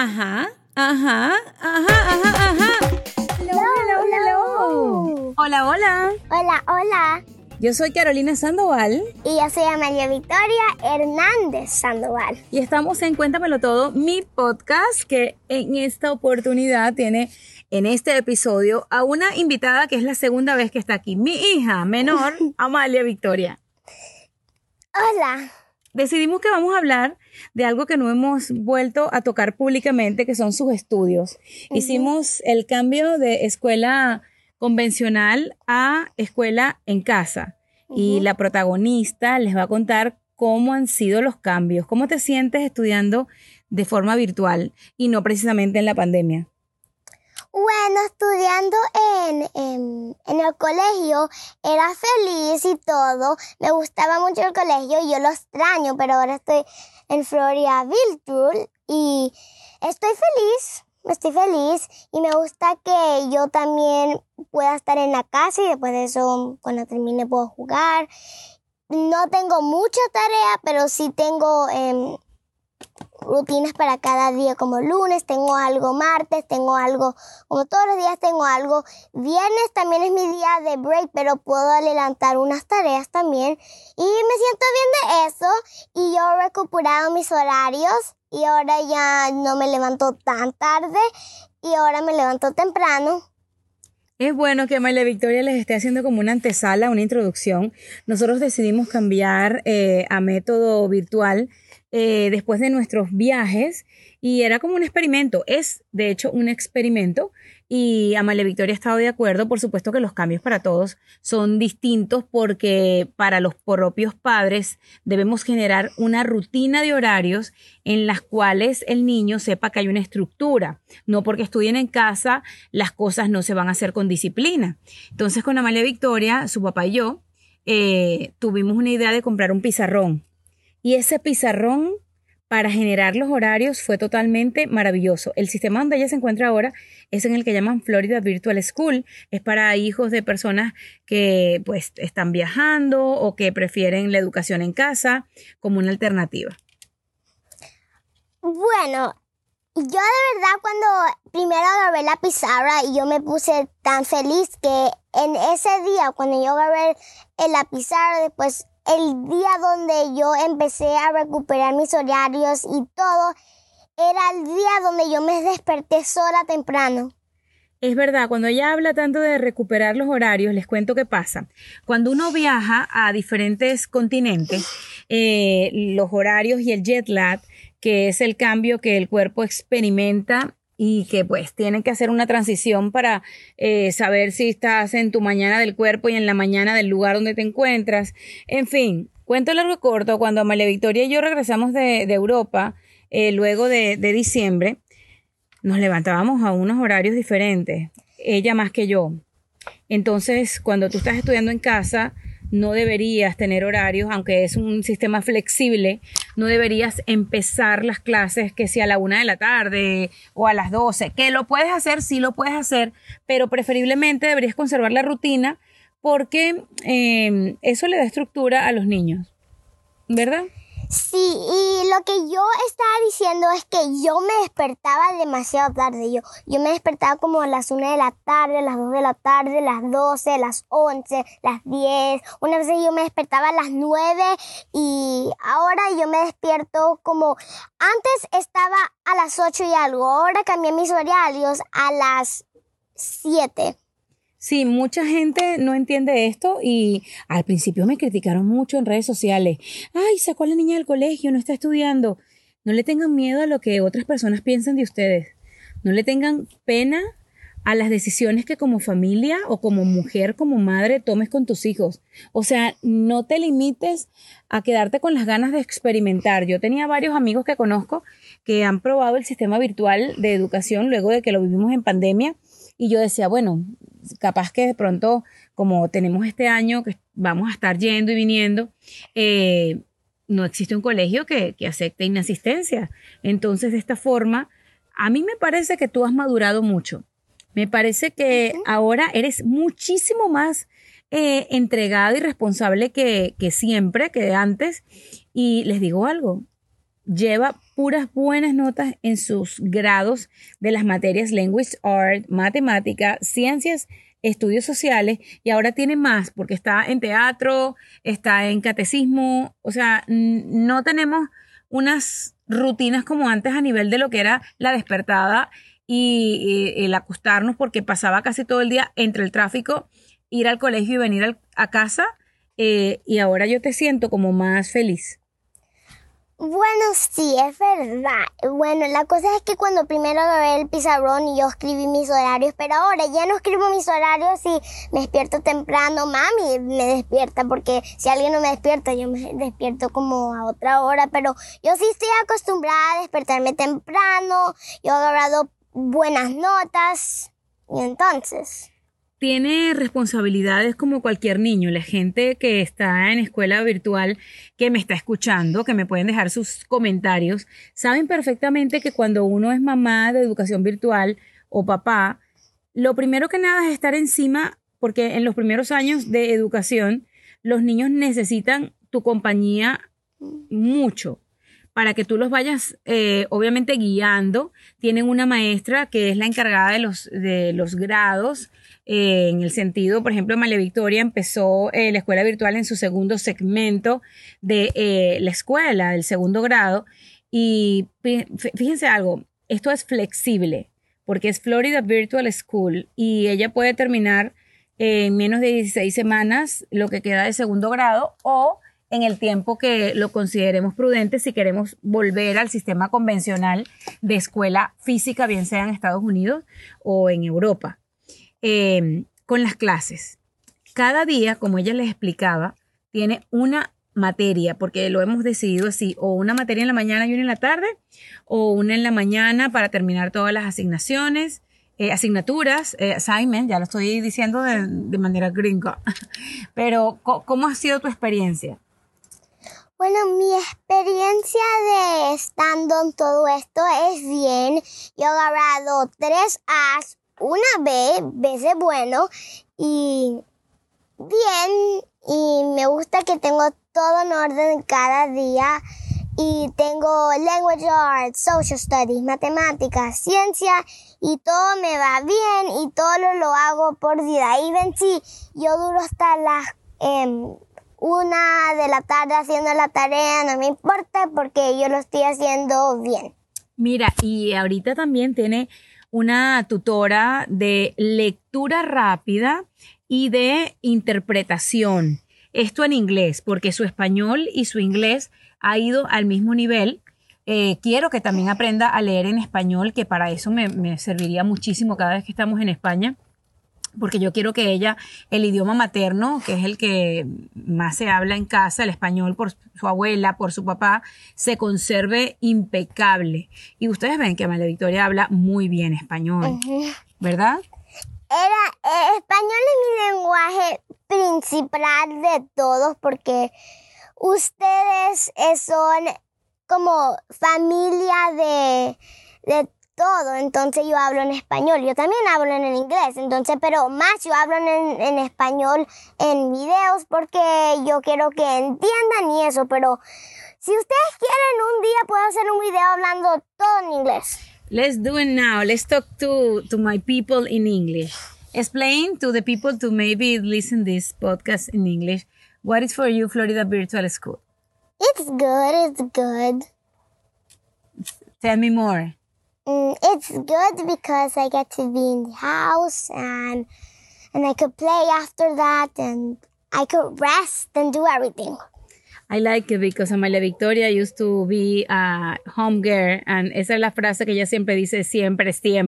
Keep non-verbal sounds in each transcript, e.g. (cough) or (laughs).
Ajá, ajá, ajá, ajá, ajá. Hello, hello, hello. Hola, hola. Hola, hola. Yo soy Carolina Sandoval Y yo soy Amalia Victoria Hernández Sandoval. y estamos en Cuéntamelo Todo, mi podcast que en esta oportunidad tiene en este episodio a una invitada que es la segunda vez que está aquí, mi hija menor, (laughs) Amalia Victoria. Hola. Decidimos que vamos a hablar de algo que no hemos vuelto a tocar públicamente, que son sus estudios. Hicimos el cambio de escuela convencional a escuela en casa y la protagonista les va a contar cómo han sido los cambios, cómo te sientes estudiando de forma virtual y no precisamente en la pandemia. Bueno, estudiando en, en, el colegio, era feliz y todo. Me gustaba mucho el colegio y yo lo extraño, pero ahora estoy en Florida Virtual y estoy feliz. Estoy feliz y me gusta que yo también pueda estar en la casa y después de eso, cuando termine, puedo jugar. No tengo mucha tarea, pero sí tengo em, rutinas para cada día, como lunes tengo algo, martes tengo algo, como todos los días tengo algo. Viernes también es mi día de break, pero puedo adelantar unas tareas también. Y me siento bien de eso. Y yo he recuperado mis horarios y ahora ya no me levanto tan tarde y ahora me levanto temprano. Es bueno que Amalia Victoria les esté haciendo como una antesala, una introducción. Nosotros decidimos cambiar eh, a método virtual eh, después de nuestros viajes y era como un experimento. Es, de hecho, un experimento y Amalia Victoria ha estado de acuerdo. Por supuesto que los cambios para todos son distintos porque para los propios padres debemos generar una rutina de horarios en las cuales el niño sepa que hay una estructura. No porque estudien en casa, las cosas no se van a hacer con disciplina. Entonces, con Amalia Victoria, su papá y yo, eh, tuvimos una idea de comprar un pizarrón. Y ese pizarrón para generar los horarios fue totalmente maravilloso. El sistema donde ella se encuentra ahora es en el que llaman Florida Virtual School. Es para hijos de personas que pues están viajando o que prefieren la educación en casa como una alternativa. Bueno, yo de verdad cuando primero agarré la pizarra y yo me puse tan feliz que en ese día cuando yo agarré la pizarra después el día donde yo empecé a recuperar mis horarios y todo era el día donde yo me desperté sola temprano. Es verdad, cuando ella habla tanto de recuperar los horarios, les cuento qué pasa. Cuando uno viaja a diferentes continentes, eh, los horarios y el jet lag, que es el cambio que el cuerpo experimenta y que pues tiene que hacer una transición para eh, saber si estás en tu mañana del cuerpo y en la mañana del lugar donde te encuentras. En fin, cuento largo y corto, cuando Amalia Victoria y yo regresamos de, de Europa, eh, luego de, de diciembre, nos levantábamos a unos horarios diferentes, ella más que yo. Entonces, cuando tú estás estudiando en casa, no deberías tener horarios, aunque es un sistema flexible, no deberías empezar las clases que sea a la una de la tarde o a las 12, que lo puedes hacer, sí lo puedes hacer, pero preferiblemente deberías conservar la rutina porque eh, eso le da estructura a los niños, ¿verdad? Sí, y lo que yo estaba diciendo es que yo me despertaba demasiado tarde. Yo, yo me despertaba como a las 1 de la tarde, a las 2 de la tarde, las 12, las 11, las 10. Una vez yo me despertaba a las 9 y ahora yo me despierto como... Antes estaba a las 8 y algo, ahora cambié mis horarios a las 7. Sí, mucha gente no entiende esto y al principio me criticaron mucho en redes sociales. Ay, sacó a la niña del colegio, no está estudiando. No le tengan miedo a lo que otras personas piensan de ustedes. No le tengan pena a las decisiones que como familia o como mujer, como madre, tomes con tus hijos. O sea, no te limites a quedarte con las ganas de experimentar. Yo tenía varios amigos que conozco que han probado el sistema virtual de educación luego de que lo vivimos en pandemia y yo decía, bueno, capaz que de pronto, como tenemos este año que vamos a estar yendo y viniendo, eh, no existe un colegio que, que acepte inasistencia. Entonces, de esta forma, a mí me parece que tú has madurado mucho. Me parece que ahora eres muchísimo más eh, entregada y responsable que, que siempre, que antes. Y les digo algo, lleva puras buenas notas en sus grados de las materias Language Art, Matemática, Ciencias, Estudios Sociales y ahora tiene más porque está en teatro, está en catecismo, o sea, no tenemos unas rutinas como antes a nivel de lo que era la despertada y, el acostarnos porque pasaba casi todo el día entre el tráfico, ir al colegio y venir a casa eh, y ahora yo te siento como más feliz. Bueno, sí, es verdad. Bueno, la cosa es que cuando primero agarré el pizarrón y yo escribí mis horarios, pero ahora ya no escribo mis horarios y me despierto temprano. Mami me despierta porque si alguien no me despierta, yo me despierto como a otra hora, pero yo sí estoy acostumbrada a despertarme temprano. Yo he agarrado buenas notas y entonces tiene responsabilidades como cualquier niño. La gente que está en escuela virtual, que me está escuchando, que me pueden dejar sus comentarios, saben perfectamente que cuando uno es mamá de educación virtual o papá, lo primero que nada es estar encima, porque en los primeros años de educación, los niños necesitan tu compañía mucho para que tú los vayas, eh, obviamente, guiando. Tienen una maestra que es la encargada de los, de los grados eh, en el sentido, por ejemplo, María Victoria empezó eh, la escuela virtual en su segundo segmento de eh, la escuela, del segundo grado. Y fíjense algo, esto es flexible porque es Florida Virtual School y ella puede terminar en menos de 16 semanas lo que queda de segundo grado o en el tiempo que lo consideremos prudente si queremos volver al sistema convencional de escuela física, bien sea en Estados Unidos o en Europa. Em, con las clases. Cada día, como ella les explicaba, tiene una materia, porque lo hemos decidido así, o una materia en la mañana y una en la tarde, o una en la mañana para terminar todas las asignaciones, eh, asignaturas, eh, assignment, ya lo estoy diciendo de, manera gringa. (laughs) Pero, ¿cómo ha sido tu experiencia? Bueno, mi experiencia de estando en todo esto es bien. Yo he agarrado tres A's, una B de bueno y bien y me gusta que tengo todo en orden cada día y tengo language arts, social studies, matemáticas, ciencia y todo me va bien y todo lo, hago por día. Y ven si yo duro hasta las em, una de la tarde haciendo la tarea, no me importa porque yo lo estoy haciendo bien. Mira, y ahorita también tiene una tutora de lectura rápida y de interpretación. Esto en inglés, porque su español y su inglés ha ido al mismo nivel. Eh, quiero que también aprenda a leer en español, que para eso me, me serviría muchísimo cada vez que estamos en España porque yo quiero que ella, el idioma materno, que es el que más se habla en casa, el español por su abuela, por su papá, se conserve impecable. Y ustedes ven que María Victoria habla muy bien español, ¿verdad? Era, eh, español es mi lenguaje principal de todos porque ustedes eh, son como familia de, de todo, entonces yo hablo en español. Yo también hablo en inglés, entonces, pero más yo hablo en, en español en videos porque yo quiero que entiendan y eso, pero si ustedes quieren un día puedo hacer un video hablando todo en inglés. Let's do it now. Let's talk to, to my people in English. Explain to the people to maybe listen this podcast in English. What is for you Florida Virtual School? It's good. It's good. Tell me more. Mm, it's good because I get to be in the house and and I could play after that and I could rest and do everything. I like it because Amalia Victoria used to be a home girl and esa es la frase que ella siempre dice siempre es tiempo.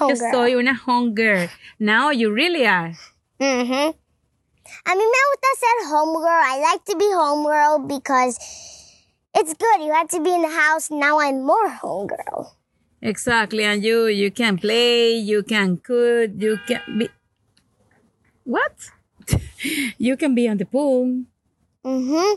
Yo soy una home girl. Now you really are. Mm-hmm. A mí me gusta ser homegirl. I like to be homegirl because it's good. You had to be in the house. Now I'm more homegirl. Exactly, and you you can play, you can cook, you can be what? (laughs) you can be on the pool. Mm-hmm.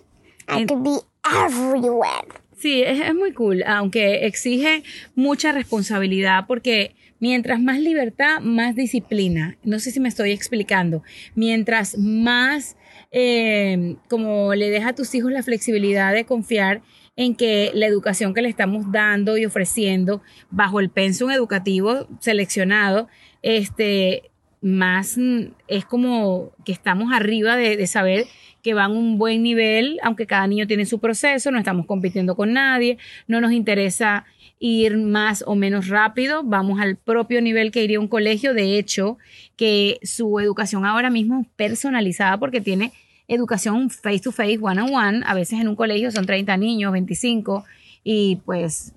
I And- could be everywhere. Sí, es, es muy cool, aunque exige mucha responsabilidad porque mientras más libertad, más disciplina. No sé si me estoy explicando. Mientras más, eh, como le deja a tus hijos la flexibilidad de confiar en que la educación que le estamos dando y ofreciendo bajo el pensum educativo seleccionado, este, más mm, es como que estamos arriba de, saber que van a un buen nivel, aunque cada niño tiene su proceso, no estamos compitiendo con nadie, no nos interesa ir más o menos rápido, vamos al propio nivel que iría un colegio, de hecho, que su educación ahora mismo es personalizada porque tiene educación face to face, one on one, a veces en un colegio son 30 niños, 25, y pues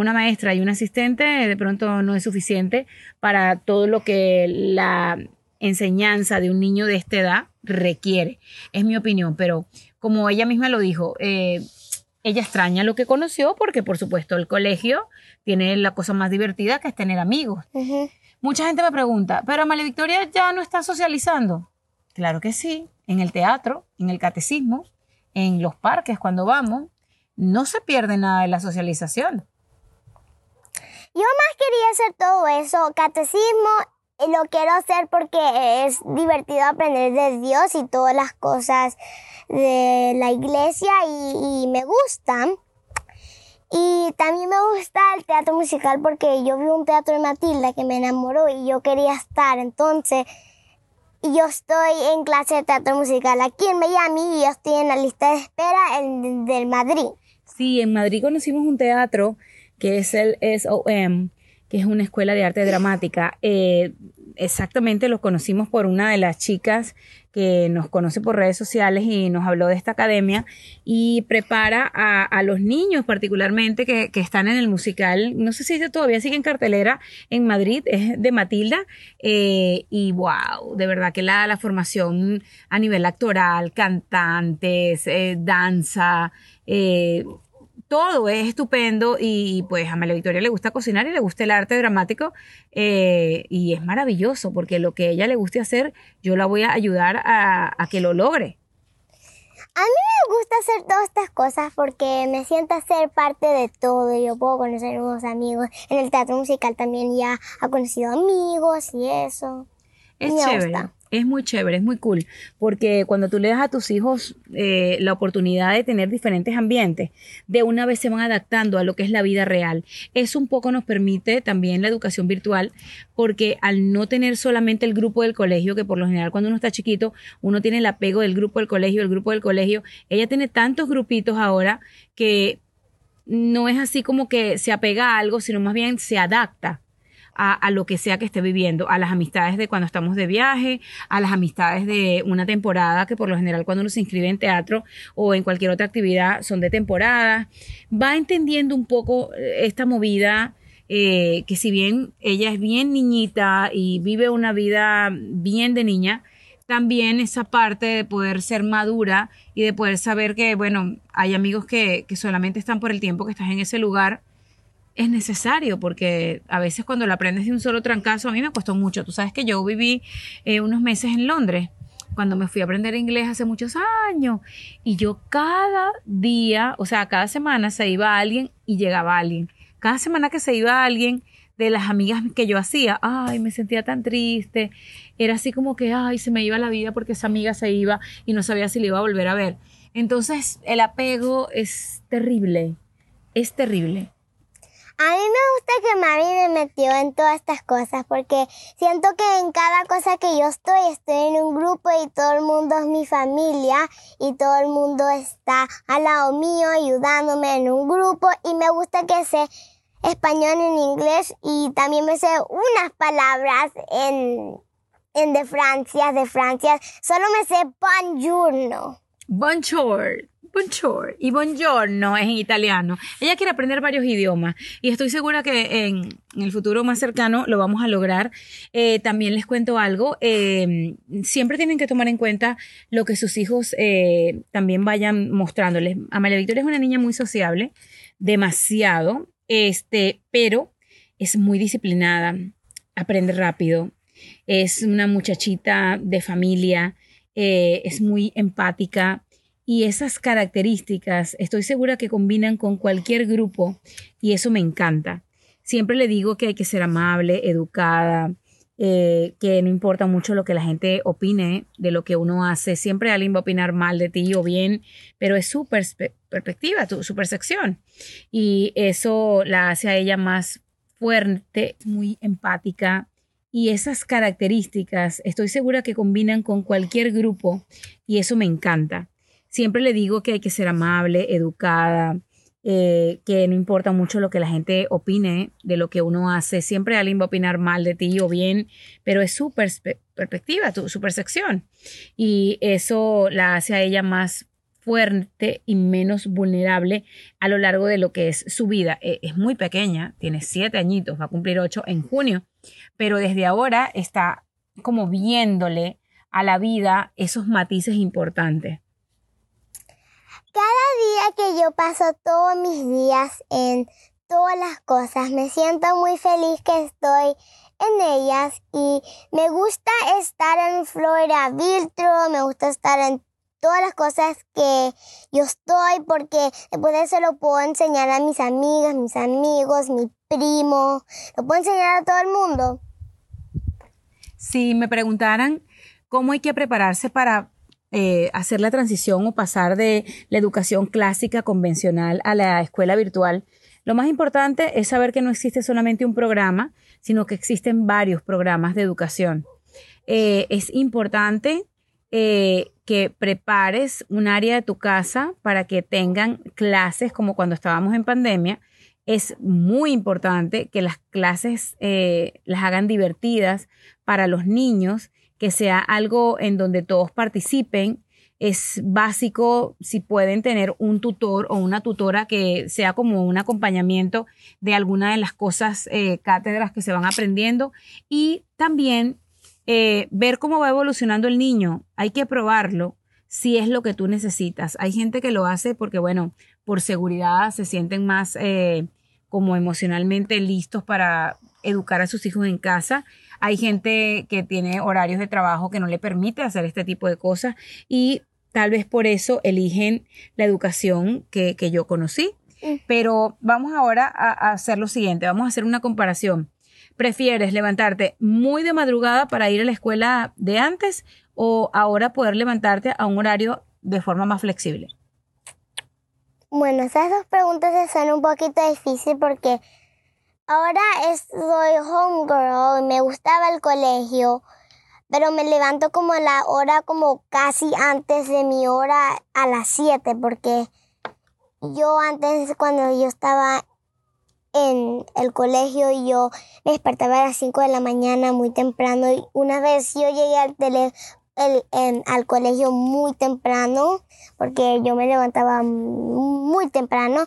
una maestra y un asistente de pronto no es suficiente para todo lo que la enseñanza de un niño de esta edad requiere. Es mi opinión, pero como ella misma lo dijo, eh, ella extraña lo que conoció porque por supuesto el colegio tiene la cosa más divertida que es tener amigos. Mucha gente me pregunta, pero Amalia Victoria ya no está socializando. Claro que sí, en el teatro, en el catecismo, en los parques cuando vamos, no se pierde nada de la socialización. Yo más quería hacer todo eso, catecismo, lo quiero hacer porque es divertido aprender de Dios y todas las cosas de la iglesia y, y me gustan. Y también me gusta el teatro musical porque yo vi un teatro de Matilda que me enamoró y yo quería estar. Entonces, yo estoy en clase de teatro musical aquí en Miami y yo estoy en la lista de espera del Madrid. Sí, en Madrid conocimos un teatro que es el SOM, que es una escuela de arte dramática. Eh, exactamente lo conocimos por una de las chicas que nos conoce por redes sociales y nos habló de esta academia y prepara a, los niños particularmente que, que están en el musical. No sé si todavía sigue en cartelera en Madrid, es de Matilda. eh, y wow, de verdad que la, la formación a nivel actoral, cantantes, eh, danza, eh, todo es estupendo y pues a María Victoria le gusta cocinar y le gusta el arte dramático eh, y es maravilloso porque lo que a ella le guste hacer yo la voy a ayudar a, a que lo logre. A mí me gusta hacer todas estas cosas porque me siento a ser parte de todo yo puedo conocer nuevos amigos. En el teatro musical también ya ha conocido amigos y eso. Es chévere. gusta. Es muy chévere, es muy cool, porque cuando tú le das a tus hijos eh, la oportunidad de tener diferentes ambientes, de una vez se van adaptando a lo que es la vida real. Eso un poco nos permite también la educación virtual, porque al no tener solamente el grupo del colegio, que por lo general cuando uno está chiquito, uno tiene el apego del grupo del colegio, el grupo del colegio, ella tiene tantos grupitos ahora que no es así como que se apega a algo, sino más bien se adapta a, lo que sea que esté viviendo, a las amistades de cuando estamos de viaje, a las amistades de una temporada, que por lo general cuando uno se inscribe en teatro o en cualquier otra actividad son de temporada. Va entendiendo un poco eh, esta movida. eh, que si bien ella es bien niñita y vive una vida bien de niña, también esa parte de poder ser madura y de poder saber que, bueno, hay amigos que, que solamente están por el tiempo que estás en ese lugar, es necesario porque a veces cuando lo aprendes de un solo trancazo, a mí me costó mucho. Tú sabes que yo viví eh, unos meses en Londres cuando me fui a aprender inglés hace muchos años y yo cada día, o sea, cada semana se iba alguien y llegaba alguien. Cada semana que se iba alguien de las amigas que yo hacía, ay, me sentía tan triste. Era así como que, ay, se me iba la vida porque esa amiga se iba y no sabía si le iba a volver a ver. Entonces, el apego es terrible, es terrible. A mí me gusta que Mami me metió en todas estas cosas porque siento que en cada cosa que yo estoy, estoy en un grupo y todo el mundo es mi familia y todo el mundo está al lado mío ayudándome en un grupo y me gusta que sé español en inglés y también me sé unas palabras en, en de Francia, de Francia. Solo me sé buongiorno. Bonjour. Y buongiorno es en italiano. Ella quiere aprender varios idiomas y estoy segura que en, el futuro más cercano lo vamos a lograr. Eh, también les cuento algo. Eh, siempre tienen que tomar en cuenta lo que sus hijos eh, también vayan mostrándoles. Amalia Victoria es una niña muy sociable, demasiado, este, pero es muy disciplinada, aprende rápido, es una muchachita de familia, es muy empática y esas características estoy segura que combinan con cualquier grupo y eso me encanta. Siempre le digo que hay que ser amable, educada, eh, que no importa mucho lo que la gente opine de lo que uno hace. Siempre alguien va a opinar mal de ti o bien, pero es su perspectiva, su percepción. Y eso la hace a ella más fuerte, muy empática. Y esas características estoy segura que combinan con cualquier grupo y eso me encanta. Siempre le digo que hay que ser amable, educada, eh, que no importa mucho lo que la gente opine de lo que uno hace. Siempre alguien va a opinar mal de ti o bien, pero es su perspectiva, su percepción. Y eso la hace a ella más fuerte y menos vulnerable a lo largo de lo que es su vida. E, es muy pequeña, tiene siete añitos, va a cumplir ocho en junio, pero desde ahora está como viéndole a la vida esos matices importantes. Cada día que yo paso todos mis días en todas las cosas, me siento muy feliz que estoy en ellas y me gusta estar en Florida Virtual, me gusta estar en todas las cosas que yo estoy porque después de eso lo puedo enseñar a mis amigas, mis amigos, mi primo, lo puedo enseñar a todo el mundo. Si me preguntaran cómo hay que prepararse para eh, hacer la transición o pasar de la educación clásica convencional a la escuela virtual, lo más importante es saber que no existe solamente un programa, sino que existen varios programas de educación. Eh, es importante eh, que prepares un área de tu casa para que tengan clases como cuando estábamos en pandemia. Es muy importante que las clases las hagan divertidas para los niños que sea algo en donde todos participen. Es básico si pueden tener un tutor o una tutora que sea como un acompañamiento de alguna de las cosas, eh, cátedras que se van aprendiendo y también eh, ver cómo va evolucionando el niño. Hay que probarlo si es lo que tú necesitas. Hay gente que lo hace porque, bueno, por seguridad se sienten más eh, como emocionalmente listos para educar a sus hijos en casa. Hay gente que tiene horarios de trabajo que no le permite hacer este tipo de cosas y tal vez por eso eligen la educación que, yo conocí. Mm. Pero vamos ahora a, hacer lo siguiente, vamos a hacer una comparación. ¿Prefieres levantarte muy de madrugada para ir a la escuela de antes o ahora poder levantarte a un horario de forma más flexible? Bueno, esas dos preguntas son un poquito difíciles porque Ahora soy homegirl me gustaba el colegio, pero me levanto como a la hora como casi antes de mi hora a las 7 porque yo antes cuando yo estaba en el colegio yo me despertaba a las 5 de la mañana muy temprano y una vez yo llegué al tele, al colegio muy temprano porque yo me levantaba muy temprano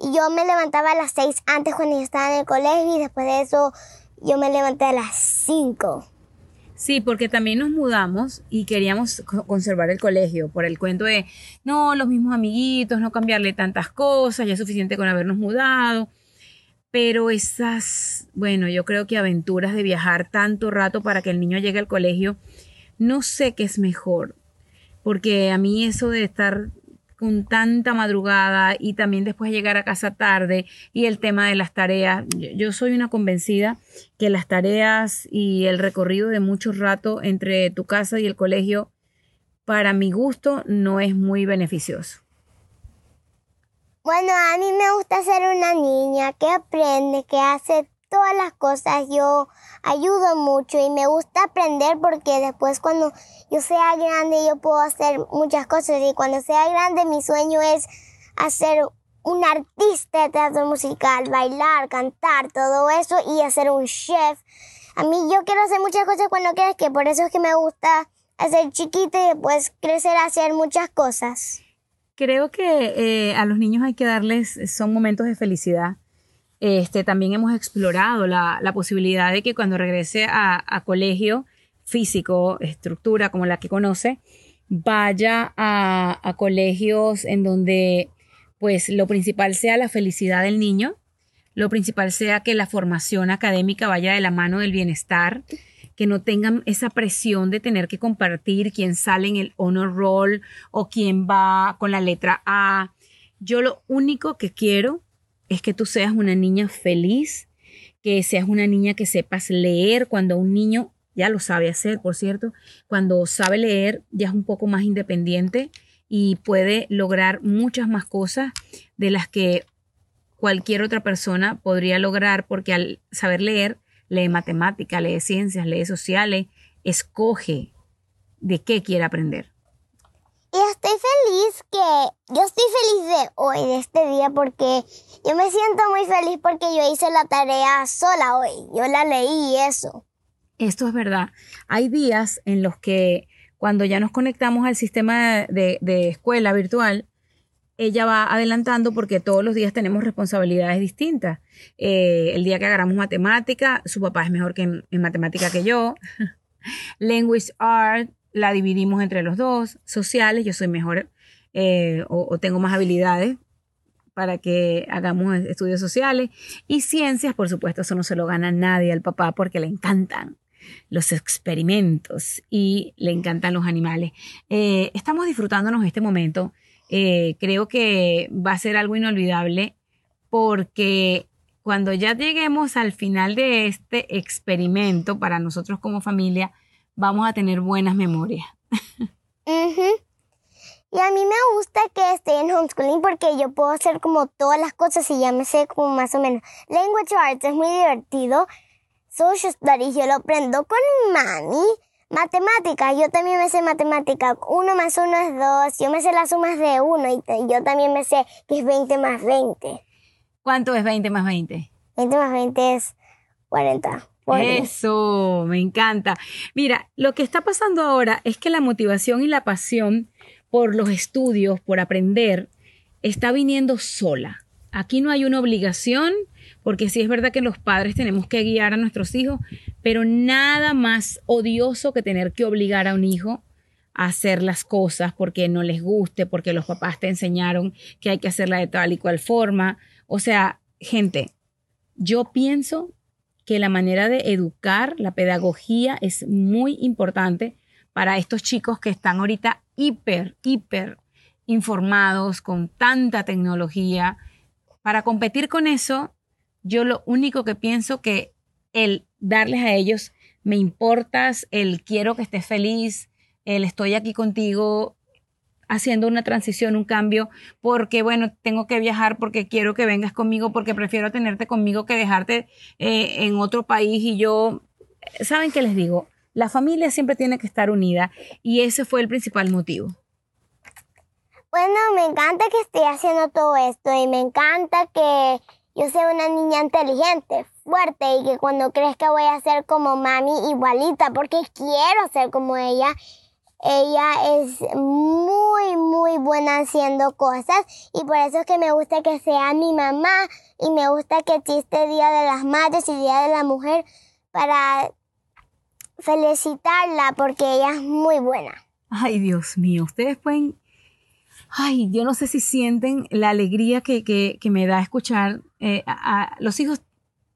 yo me levantaba a las seis antes cuando yo estaba en el colegio y después de eso yo me levanté a las cinco. Sí, porque también nos mudamos y queríamos conservar el colegio por el cuento de, no, los mismos amiguitos, no cambiarle tantas cosas, ya es suficiente con habernos mudado. Pero esas, bueno, yo creo que aventuras de viajar tanto rato para que el niño llegue al colegio, no sé qué es mejor, porque a mí eso de estar con tanta madrugada y también después llegar a casa tarde y el tema de las tareas. Yo, soy una convencida que las tareas y el recorrido de mucho rato entre tu casa y el colegio, para mi gusto, no es muy beneficioso. Bueno, a mí me gusta ser una niña que aprende, que hace todas las cosas. Yo ayudo mucho y me gusta aprender porque después cuando yo sea grande yo puedo hacer muchas cosas y cuando sea grande mi sueño es hacer un artista de teatro musical, bailar, cantar, todo eso y hacer un chef. A mí yo quiero hacer muchas cosas cuando que por eso es que me gusta hacer chiquita y después crecer a hacer muchas cosas. Creo que eh, a los niños hay que darles, son momentos de felicidad este, también hemos explorado la, posibilidad de que cuando regrese a, colegio físico, estructura como la que conoce, vaya a, a, colegios en donde pues lo principal sea la felicidad del niño, lo principal sea que la formación académica vaya de la mano del bienestar, que no tengan esa presión de tener que compartir quién sale en el honor roll o quién va con la letra A. Yo lo único que quiero es que tú seas una niña feliz, que seas una niña que sepas leer cuando un niño ya lo sabe hacer, por cierto, cuando sabe leer ya es un poco más independiente y puede lograr muchas más cosas de las que cualquier otra persona podría lograr porque al saber leer, lee matemática, lee ciencias, lee sociales, escoge de qué quiere aprender. Y estoy feliz que, yo estoy feliz de hoy, de este día, porque yo me siento muy feliz porque yo hice la tarea sola hoy. Yo la leí y eso. Esto es verdad. Hay días en los que cuando ya nos conectamos al sistema de, escuela virtual, ella va adelantando porque todos los días tenemos responsabilidades distintas. Eh, el día que agarramos matemática, su papá es mejor que en, en matemática que yo. (laughs) Language Art, la dividimos entre los dos. Sociales, yo soy mejor eh, o, tengo más habilidades para que hagamos estudios sociales. Y ciencias, por supuesto, eso no se lo gana nadie al papá porque le encantan los experimentos y le encantan los animales. Eh, estamos disfrutándonos este momento. Eh, creo que va a ser algo inolvidable porque cuando ya lleguemos al final de este experimento para nosotros como familia, vamos a tener buenas memorias. Y a mí me gusta que esté en homeschooling porque yo puedo hacer como todas las cosas y ya me sé como más o menos. Language Arts es muy divertido. Social Studies yo lo aprendo con mami. Matemáticas, yo también me sé matemática. Uno más uno es dos. Yo me sé las sumas de uno y yo también me sé que es 20 más 20. ¿Cuánto es 20 más 20? 20 más 20 es 40. Eso, me encanta. Mira, lo que está pasando ahora es que la motivación y la pasión por los estudios, por aprender, está viniendo sola. Aquí no hay una obligación, porque sí es verdad que los padres tenemos que guiar a nuestros hijos, pero nada más odioso que tener que obligar a un hijo a hacer las cosas porque no les guste, porque los papás te enseñaron que hay que hacerla de tal y cual forma. O sea, gente, yo pienso que la manera de educar, la pedagogía es muy importante para estos chicos que están ahorita hiper, hiper informados con tanta tecnología. Para competir con eso, yo lo único que pienso que el darles a ellos me importas, el quiero que estés feliz, el estoy aquí contigo, haciendo una transición, un cambio, porque bueno, tengo que viajar porque quiero que vengas conmigo, porque prefiero tenerte conmigo que dejarte eh, en otro país y yo, ¿saben qué les digo? La familia siempre tiene que estar unida y ese fue el principal motivo. Bueno, me encanta que esté haciendo todo esto y me encanta que yo sea una niña inteligente, fuerte y que cuando crezca voy a ser como mami igualita porque quiero ser como ella ella es muy, muy buena haciendo cosas y por eso es que me gusta que sea mi mamá y me gusta que existe Día de las Madres y Día de la Mujer para felicitarla porque ella es muy buena. Ay, Dios mío, ustedes pueden... Ay, yo no sé si sienten la alegría que, que, que me da escuchar. Eh, a, a, los hijos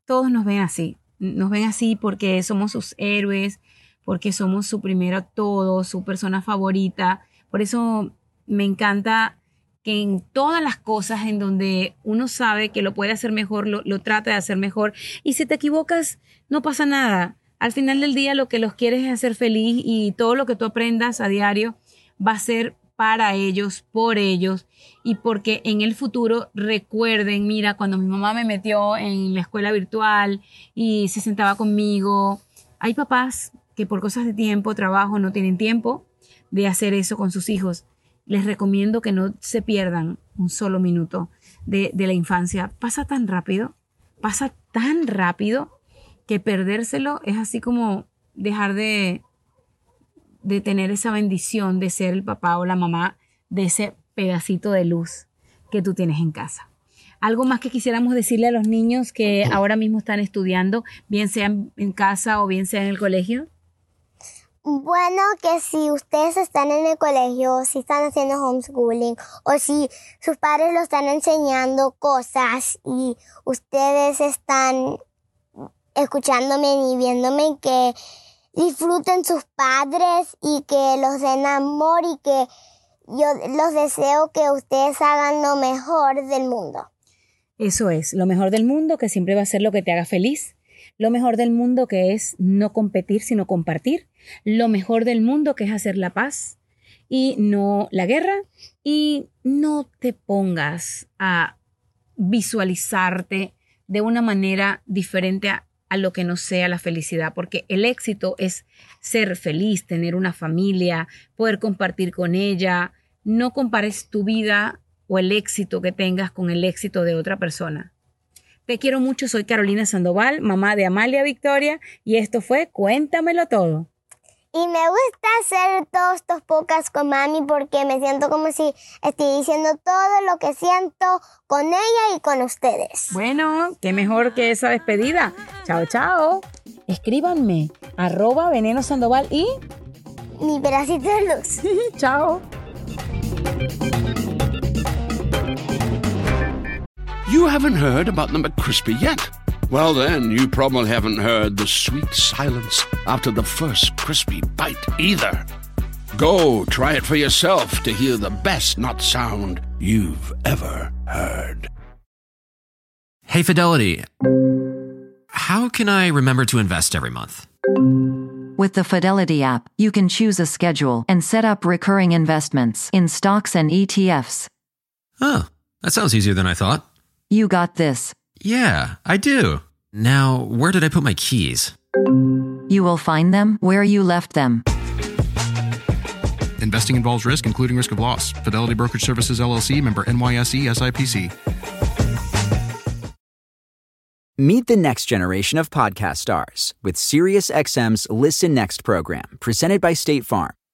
todos nos ven así. Nos ven así porque somos sus héroes, porque somos su primero todo, su persona favorita. Por eso me encanta que en todas las cosas en donde uno sabe que lo puede hacer mejor, lo, lo trata de hacer mejor. Y si te equivocas, no pasa nada. Al final del día lo que los quieres es hacer feliz y todo lo que tú aprendas a diario va a ser para ellos, por ellos y porque en el futuro recuerden, mira, cuando mi mamá me metió en la escuela virtual y se sentaba conmigo, hay papás que por cosas de tiempo, trabajo, no tienen tiempo de hacer eso con sus hijos. Les recomiendo que no se pierdan un solo minuto de, de la infancia. Pasa tan rápido, pasa tan rápido que perdérselo es así como dejar de, de tener esa bendición de ser el papá o la mamá de ese pedacito de luz que tú tienes en casa. Algo más que quisiéramos decirle a los niños que ahora mismo están estudiando, bien sea en casa o bien sea en el colegio. Bueno, que si ustedes están en el colegio, si están haciendo homeschooling o si sus padres lo están enseñando cosas y ustedes están escuchándome y viéndome, que disfruten sus padres y que los den amor y que yo los deseo que ustedes hagan lo mejor del mundo. Eso es, lo mejor del mundo, que siempre va a ser lo que te haga feliz. Lo mejor del mundo que es no competir, sino compartir. Lo mejor del mundo que es hacer la paz y no la guerra. Y no te pongas a visualizarte de una manera diferente a, lo que no sea la felicidad, porque el éxito es ser feliz, tener una familia, poder compartir con ella. No compares tu vida o el éxito que tengas con el éxito de otra persona. Te quiero mucho, soy Carolina Sandoval, mamá de Amalia Victoria, y esto fue Cuéntamelo todo. Y me gusta hacer todos estos podcasts con mami porque me siento como si estoy diciendo todo lo que siento con ella y con ustedes. Bueno, qué mejor que esa despedida. Chao, chao. Escríbanme, arroba veneno sandoval y... Mi pedacito de luz. (laughs) chao. You haven't heard about the McCrispy yet? Well, then, you probably haven't heard the sweet silence after the first crispy bite either. Go try it for yourself to hear the best nut sound you've ever heard. Hey, Fidelity. How can I remember to invest every month? With the Fidelity app, you can choose a schedule and set up recurring investments in stocks and ETFs. Oh, that sounds easier than I thought. You got this. Yeah, I do. Now, where did I put my keys? You will find them where you left them. Investing involves risk, including risk of loss. Fidelity Brokerage Services LLC member NYSE SIPC. Meet the next generation of podcast stars with SiriusXM's Listen Next program, presented by State Farm.